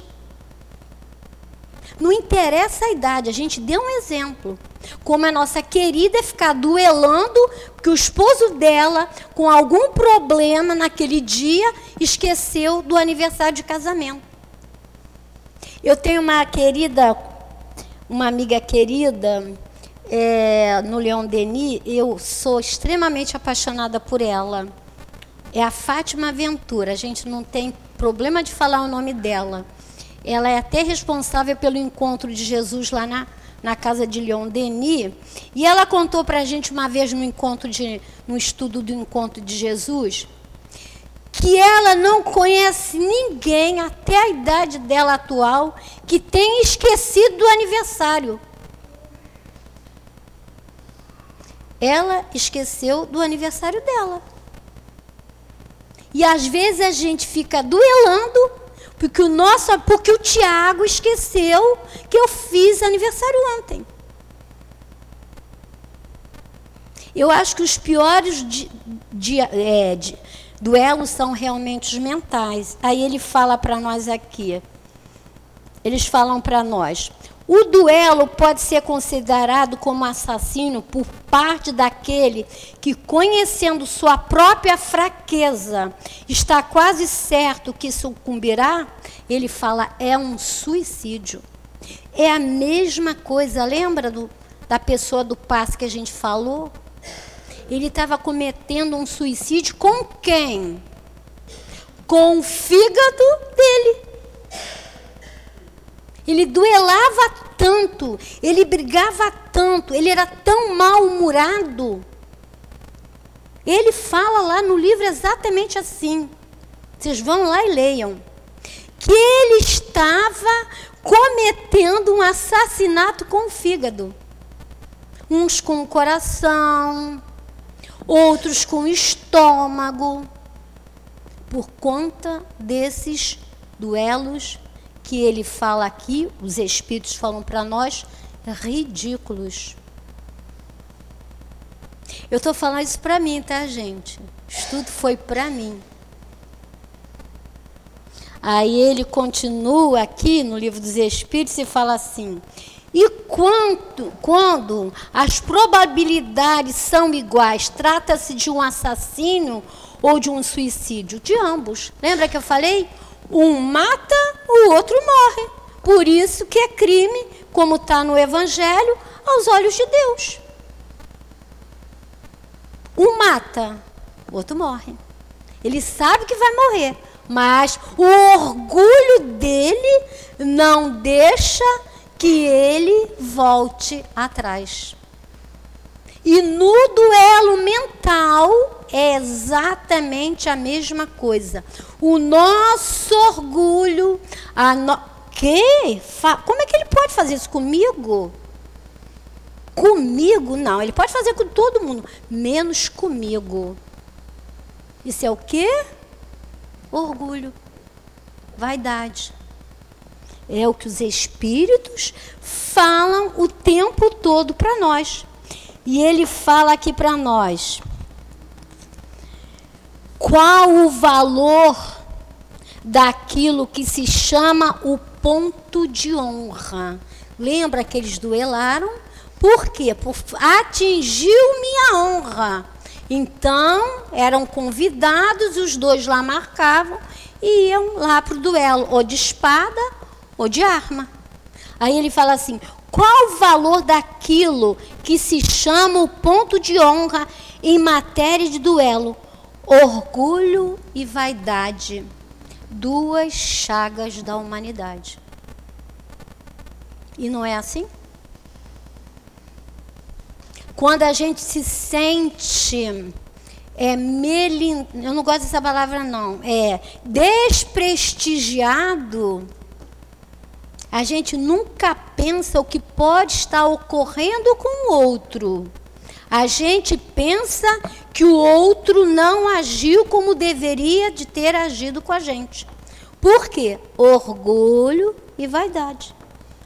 Não interessa a idade, a gente deu um exemplo. Como a nossa querida ficar duelando que o esposo dela, com algum problema naquele dia, esqueceu do aniversário de casamento. Eu tenho uma querida, uma amiga querida, é, no Leão Denis, eu sou extremamente apaixonada por ela. É a Fátima Ventura, a gente não tem problema de falar o nome dela. Ela é até responsável pelo encontro de Jesus lá na na casa de Leon Denis, e ela contou para a gente uma vez no encontro de, no estudo do encontro de Jesus, que ela não conhece ninguém até a idade dela atual que tenha esquecido do aniversário. Ela esqueceu do aniversário dela. E às vezes a gente fica duelando porque o nosso, porque o Tiago esqueceu que eu fiz aniversário ontem. Eu acho que os piores de, de, é, de, duelos são realmente os mentais. Aí ele fala para nós aqui. Eles falam para nós: o duelo pode ser considerado como assassino por parte daquele que, conhecendo sua própria fraqueza, está quase certo que sucumbirá. Ele fala, é um suicídio. É a mesma coisa, lembra do, da pessoa do passe que a gente falou? Ele estava cometendo um suicídio com quem? Com o fígado dele. Ele duelava tanto, ele brigava tanto, ele era tão mal-humorado. Ele fala lá no livro exatamente assim. Vocês vão lá e leiam. Que ele estava cometendo um assassinato com o fígado. Uns com o coração, outros com o estômago, por conta desses duelos que ele fala aqui, os espíritos falam para nós, ridículos. Eu estou falando isso para mim, tá, gente? Isso tudo foi para mim. Aí ele continua aqui no livro dos Espíritos e fala assim: e quanto, quando as probabilidades são iguais, trata-se de um assassínio ou de um suicídio? De ambos. Lembra que eu falei? Um mata, o outro morre. Por isso que é crime, como está no Evangelho, aos olhos de Deus. Um mata, o outro morre. Ele sabe que vai morrer, mas o orgulho dele não deixa que ele volte atrás. E no duelo mental é exatamente a mesma coisa. O nosso orgulho, a no... que? Como é que ele pode fazer isso comigo? Comigo não, ele pode fazer com todo mundo, menos comigo. Isso é o quê? Orgulho, vaidade. É o que os espíritos falam o tempo todo para nós. E ele fala aqui para nós: qual o valor daquilo que se chama o ponto de honra? Lembra que eles duelaram? Por quê? Por atingiu minha honra. Então, eram convidados, os dois lá marcavam e iam lá para o duelo, ou de espada ou de arma. Aí ele fala assim: qual o valor daquilo que se chama o ponto de honra em matéria de duelo? Orgulho e vaidade, duas chagas da humanidade. E não é assim? Quando a gente se sente é melin, eu não gosto dessa palavra não, é desprestigiado, a gente nunca pensa o que pode estar ocorrendo com o outro. A gente pensa que o outro não agiu como deveria de ter agido com a gente. Por quê? Orgulho e vaidade.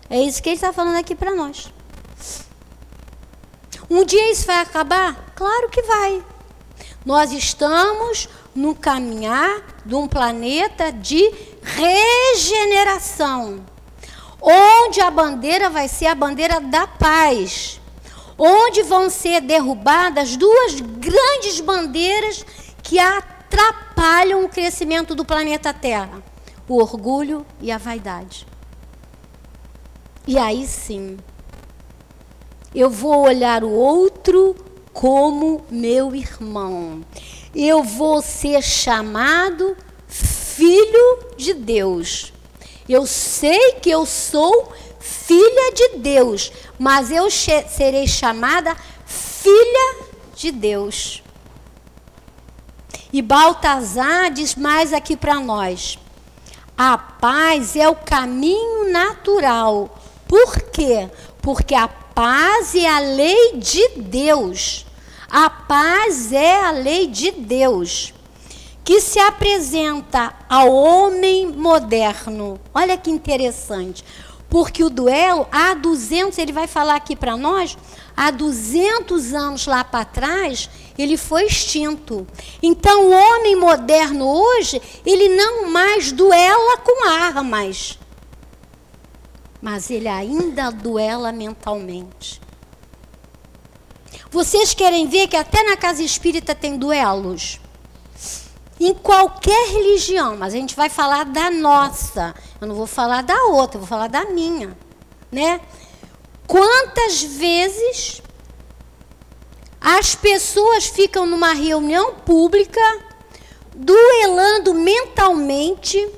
É isso que ele está falando aqui para nós. Um dia isso vai acabar? Claro que vai. Nós estamos no caminhar de um planeta de regeneração onde a bandeira vai ser a bandeira da paz, onde vão ser derrubadas duas grandes bandeiras que atrapalham o crescimento do planeta Terra: o orgulho e a vaidade. E aí sim, eu vou olhar o outro como meu irmão. Eu vou ser chamado filho de Deus. Eu sei que eu sou filha de Deus, mas eu serei chamada filha de Deus. E Baltazar diz mais aqui para nós: a paz é o caminho natural. Por quê? Porque a paz é a lei de Deus. A paz é a lei de Deus que se apresenta ao homem moderno. Olha que interessante. Porque o duelo, há 200, ele vai falar aqui para nós, há 200 anos lá para trás, ele foi extinto. Então, o homem moderno hoje, ele não mais duela com armas, mas ele ainda duela mentalmente. Vocês querem ver que até na casa espírita tem duelos? Em qualquer religião, mas a gente vai falar da nossa. Eu não vou falar da outra, eu vou falar da minha, né? Quantas vezes as pessoas ficam numa reunião pública duelando mentalmente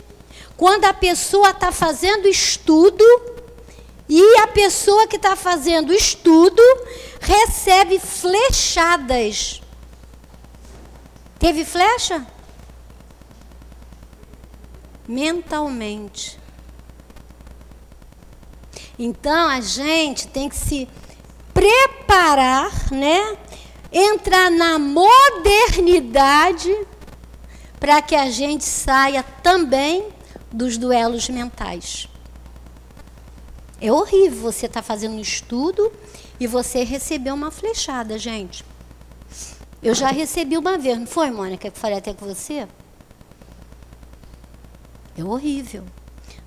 quando a pessoa está fazendo estudo e a pessoa que está fazendo estudo recebe flechadas. Teve flecha? Mentalmente. Então a gente tem que se preparar, né? Entrar na modernidade para que a gente saia também dos duelos mentais. É horrível você estar tá fazendo um estudo e você receber uma flechada, gente. Eu já recebi uma vez, não foi, Mônica, que eu falei até com você? É horrível.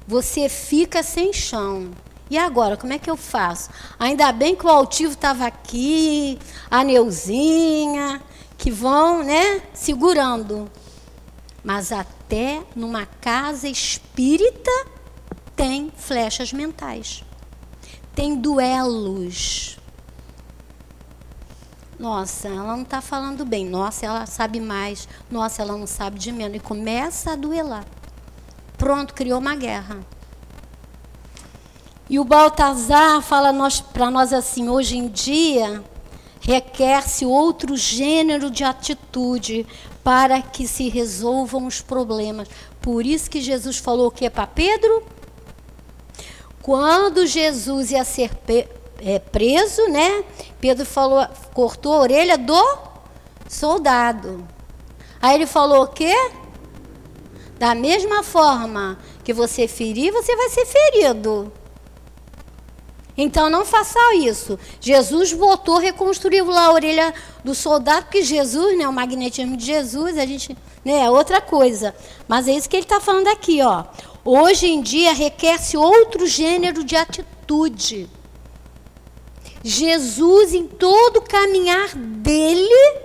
Você fica sem chão. E agora, como é que eu faço? Ainda bem que o altivo estava aqui, a Neuzinha, que vão, né, segurando. Mas até numa casa espírita tem flechas mentais. Tem duelos. Nossa, ela não está falando bem. Nossa, ela sabe mais. Nossa, ela não sabe de menos. E começa a duelar. Pronto, criou uma guerra. E o Baltazar fala para nós assim: hoje em dia requer-se outro gênero de atitude para que se resolvam os problemas. Por isso que Jesus falou o que para Pedro? Quando Jesus ia ser é, preso, né? Pedro falou, cortou a orelha do soldado. Aí ele falou o quê? Da mesma forma que você ferir, você vai ser ferido. Então não faça isso. Jesus voltou, reconstruiu lá a orelha do soldado, porque Jesus, né, o magnetismo de Jesus, a gente, né, é outra coisa. Mas é isso que ele está falando aqui, ó. Hoje em dia requer-se outro gênero de atitude. Jesus, em todo o caminhar dele,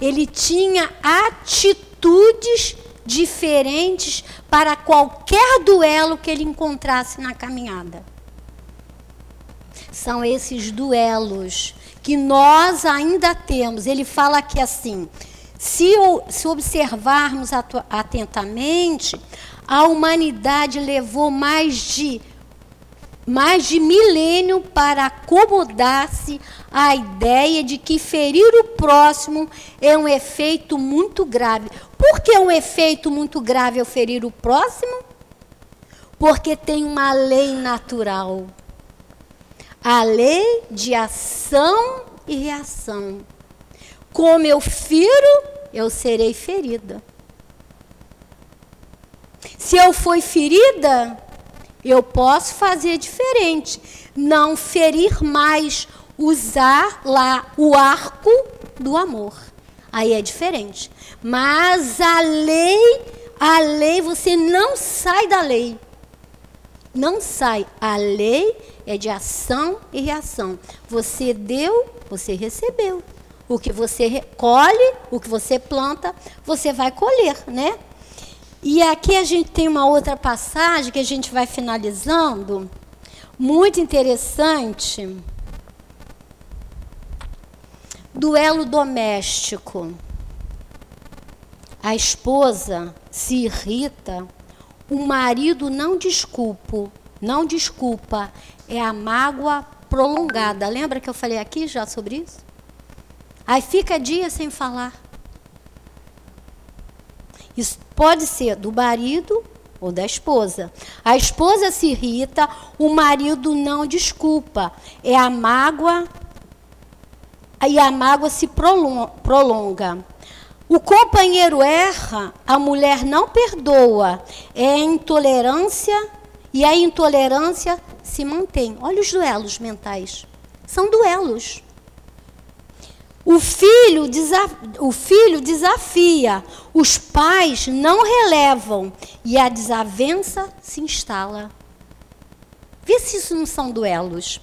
ele tinha atitudes diferentes para qualquer duelo que ele encontrasse na caminhada. São esses duelos que nós ainda temos. Ele fala aqui assim: se, se observarmos atentamente, a humanidade levou mais de mais de milênio para acomodar-se à ideia de que ferir o próximo é um efeito muito grave. Por que é um efeito muito grave eu ferir o próximo? Porque tem uma lei natural. A lei de ação e reação. Como eu firo, eu serei ferida. Se eu fui ferida, eu posso fazer diferente. Não ferir mais, usar lá o arco do amor. Aí é diferente. Mas a lei, a lei, você não sai da lei. Não sai. A lei é de ação e reação. Você deu, você recebeu. O que você colhe, o que você planta, você vai colher, né? E aqui a gente tem uma outra passagem que a gente vai finalizando, muito interessante. Duelo doméstico. A esposa se irrita, o marido não desculpa, não desculpa, é a mágoa prolongada. Lembra que eu falei aqui já sobre isso? Aí fica dias sem falar. Isso pode ser do marido ou da esposa. A esposa se irrita, o marido não desculpa. É a mágoa e a mágoa se prolonga. O companheiro erra, a mulher não perdoa. É a intolerância e a intolerância se mantém. Olha os duelos mentais. São duelos. O filho, o filho desafia, os pais não relevam e a desavença se instala. Vê se isso não são duelos.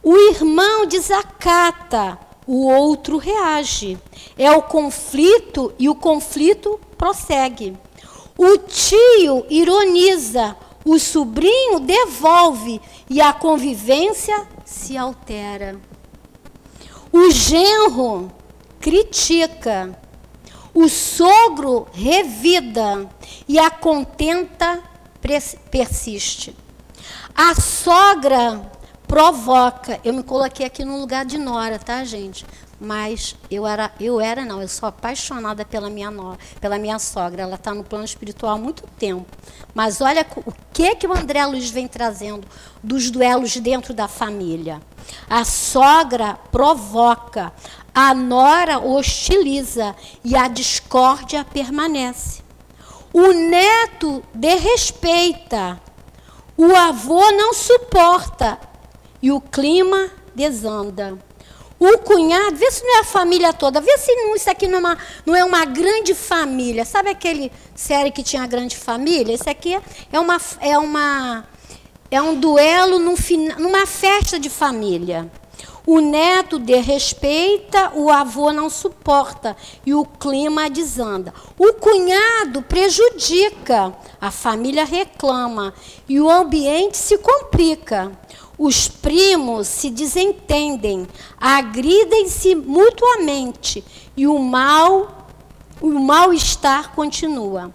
O irmão desacata, o outro reage. É o conflito e o conflito prossegue. O tio ironiza, o sobrinho devolve e a convivência se altera. O genro critica, o sogro revida e a contenta persiste. A sogra provoca. Eu me coloquei aqui no lugar de Nora, tá, gente? Mas eu era, eu era não, eu sou apaixonada pela minha no, pela minha sogra. Ela está no plano espiritual há muito tempo. Mas olha o que que o André Luiz vem trazendo dos duelos dentro da família. A sogra provoca, a nora hostiliza e a discórdia permanece. O neto desrespeita, o avô não suporta e o clima desanda. O cunhado, vê se não é a família toda, vê se não, isso aqui não é, uma, não é uma grande família. Sabe aquele série que tinha grande família? Isso aqui é uma, é uma é um duelo num, numa festa de família. O neto desrespeita, o avô não suporta e o clima desanda. O cunhado prejudica, a família reclama e o ambiente se complica. Os primos se desentendem, agridem-se mutuamente e o mal, o mal-estar continua.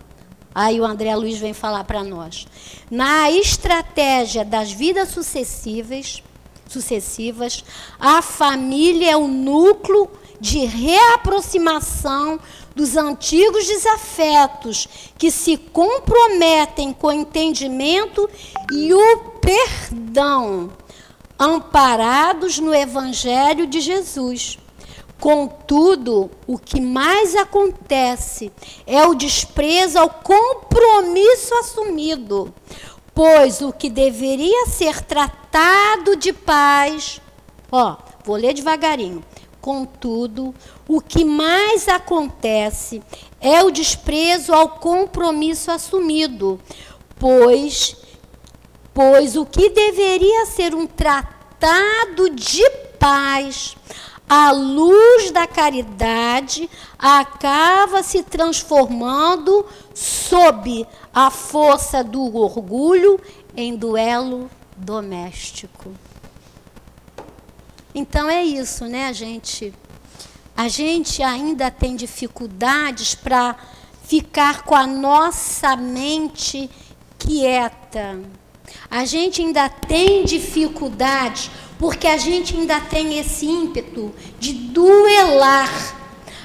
Aí o André Luiz vem falar para nós. Na estratégia das vidas sucessivas, sucessivas, a família é o núcleo de reaproximação dos antigos desafetos que se comprometem com o entendimento e o perdão, amparados no Evangelho de Jesus. Contudo, o que mais acontece é o desprezo ao compromisso assumido, pois o que deveria ser tratado de paz, ó, vou ler devagarinho. Contudo, o que mais acontece é o desprezo ao compromisso assumido, pois pois o que deveria ser um tratado de paz a luz da caridade acaba se transformando sob a força do orgulho em duelo doméstico. Então é isso, né, gente? A gente ainda tem dificuldades para ficar com a nossa mente quieta. A gente ainda tem dificuldades porque a gente ainda tem esse ímpeto de duelar.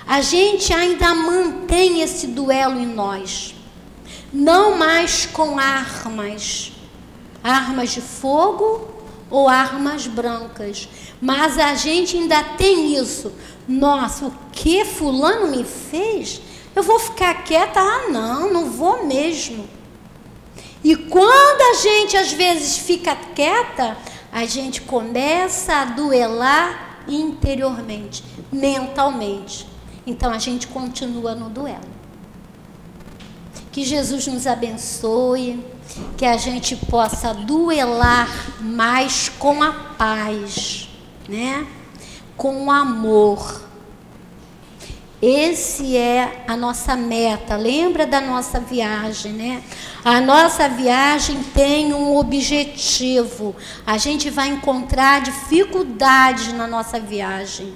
A gente ainda mantém esse duelo em nós. Não mais com armas, armas de fogo ou armas brancas, mas a gente ainda tem isso. Nossa, o que fulano me fez? Eu vou ficar quieta? Ah, não, não vou mesmo. E quando a gente às vezes fica quieta, a gente começa a duelar interiormente, mentalmente. Então a gente continua no duelo. Que Jesus nos abençoe, que a gente possa duelar mais com a paz, né? Com amor. Esse é a nossa meta. Lembra da nossa viagem, né? A nossa viagem tem um objetivo. A gente vai encontrar dificuldades na nossa viagem.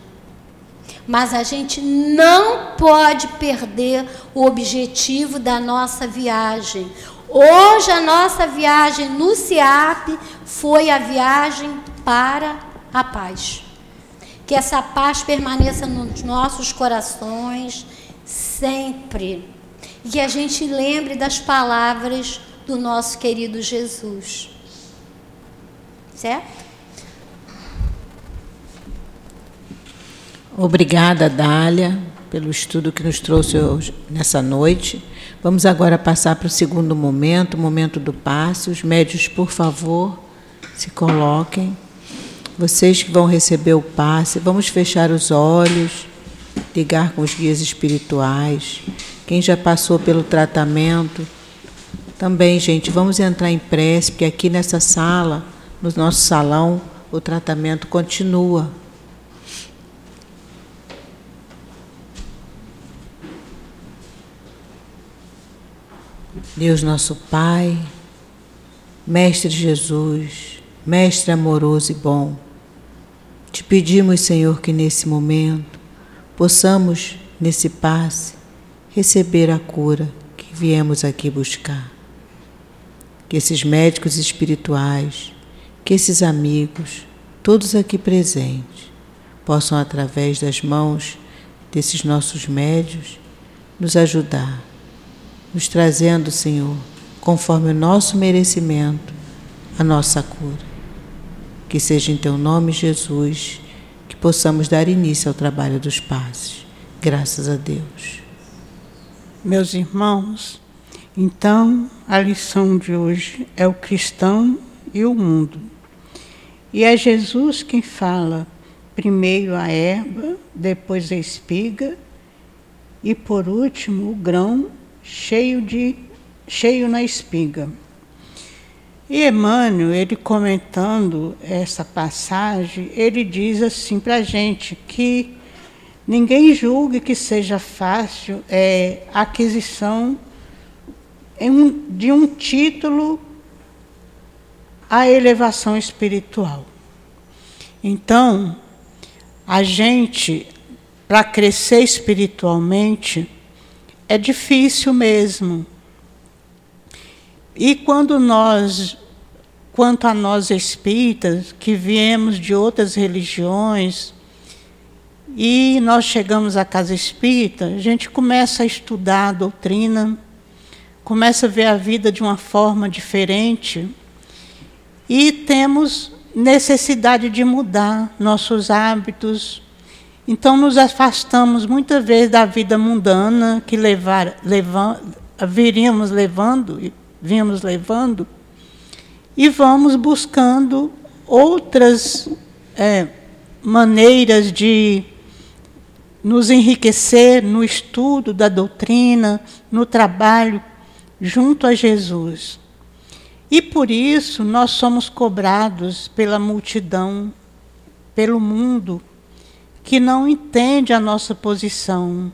Mas a gente não pode perder o objetivo da nossa viagem. Hoje a nossa viagem no CIAP foi a viagem para a paz. Que essa paz permaneça nos nossos corações sempre. E que a gente lembre das palavras do nosso querido Jesus. Certo? Obrigada, Dália, pelo estudo que nos trouxe hoje, nessa noite. Vamos agora passar para o segundo momento, o momento do passe. Os médios, por favor, se coloquem. Vocês que vão receber o passe, vamos fechar os olhos, ligar com os guias espirituais. Quem já passou pelo tratamento, também, gente, vamos entrar em prece, porque aqui nessa sala, no nosso salão, o tratamento continua. Deus nosso Pai, Mestre Jesus, Mestre amoroso e bom, te pedimos, Senhor, que nesse momento possamos, nesse passe, receber a cura que viemos aqui buscar. Que esses médicos espirituais, que esses amigos, todos aqui presentes, possam, através das mãos desses nossos médios, nos ajudar nos trazendo, Senhor, conforme o nosso merecimento, a nossa cura. Que seja em Teu nome, Jesus, que possamos dar início ao trabalho dos passes. Graças a Deus. Meus irmãos, então a lição de hoje é o cristão e o mundo. E é Jesus quem fala primeiro a erva, depois a espiga e por último o grão cheio de cheio na espiga. E Emmanuel, ele comentando essa passagem, ele diz assim para a gente que ninguém julgue que seja fácil é, a aquisição de um título à elevação espiritual. Então, a gente, para crescer espiritualmente, é difícil mesmo. E quando nós, quanto a nós espíritas, que viemos de outras religiões, e nós chegamos à casa espírita, a gente começa a estudar a doutrina, começa a ver a vida de uma forma diferente, e temos necessidade de mudar nossos hábitos, então nos afastamos muitas vezes da vida mundana que levar, viríamos levando, vínhamos levando, e vamos buscando outras é, maneiras de nos enriquecer no estudo da doutrina, no trabalho junto a Jesus. E por isso nós somos cobrados pela multidão, pelo mundo, que não entende a nossa posição.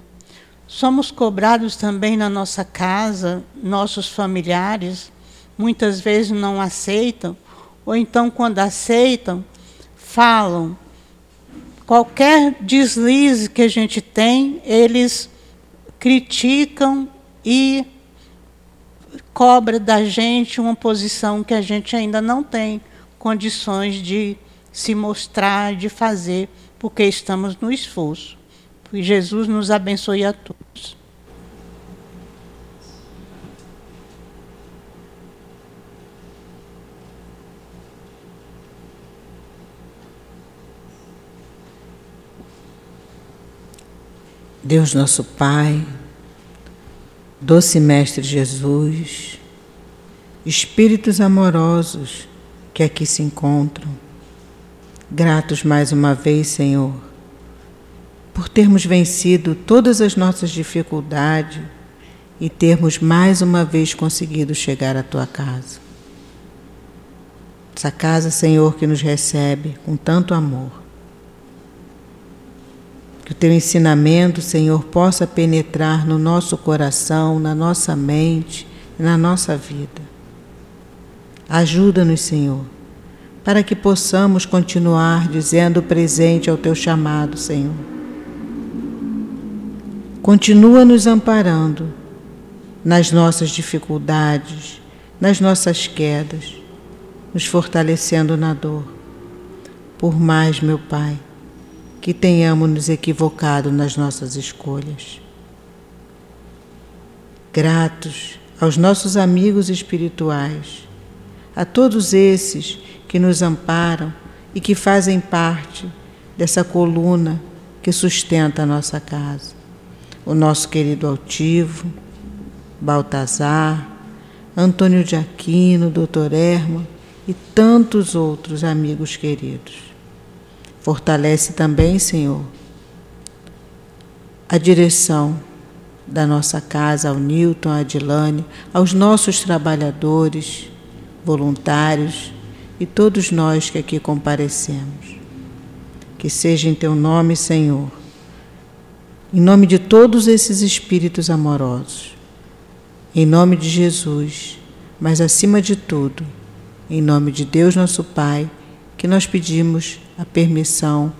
Somos cobrados também na nossa casa, nossos familiares muitas vezes não aceitam, ou então, quando aceitam, falam. Qualquer deslize que a gente tem, eles criticam e cobra da gente uma posição que a gente ainda não tem condições de se mostrar, de fazer porque estamos no esforço. Que Jesus nos abençoe a todos. Deus nosso Pai, doce Mestre Jesus, Espíritos amorosos que aqui se encontram, Gratos mais uma vez, Senhor, por termos vencido todas as nossas dificuldades e termos mais uma vez conseguido chegar à tua casa. Essa casa, Senhor, que nos recebe com tanto amor. Que o teu ensinamento, Senhor, possa penetrar no nosso coração, na nossa mente e na nossa vida. Ajuda-nos, Senhor para que possamos continuar dizendo presente ao teu chamado, Senhor. Continua nos amparando nas nossas dificuldades, nas nossas quedas, nos fortalecendo na dor. Por mais, meu Pai, que tenhamos nos equivocado nas nossas escolhas. Gratos aos nossos amigos espirituais, a todos esses que nos amparam e que fazem parte dessa coluna que sustenta a nossa casa. O nosso querido altivo, Baltazar, Antônio de Aquino, Doutor Erma e tantos outros amigos queridos. Fortalece também, Senhor, a direção da nossa casa, ao Newton, à Adilane, aos nossos trabalhadores, voluntários e todos nós que aqui comparecemos. Que seja em Teu nome, Senhor, em nome de todos esses espíritos amorosos, em nome de Jesus, mas acima de tudo, em nome de Deus, nosso Pai que nós pedimos a permissão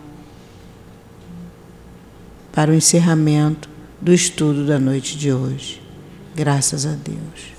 para o encerramento do estudo da noite de hoje. Graças a Deus.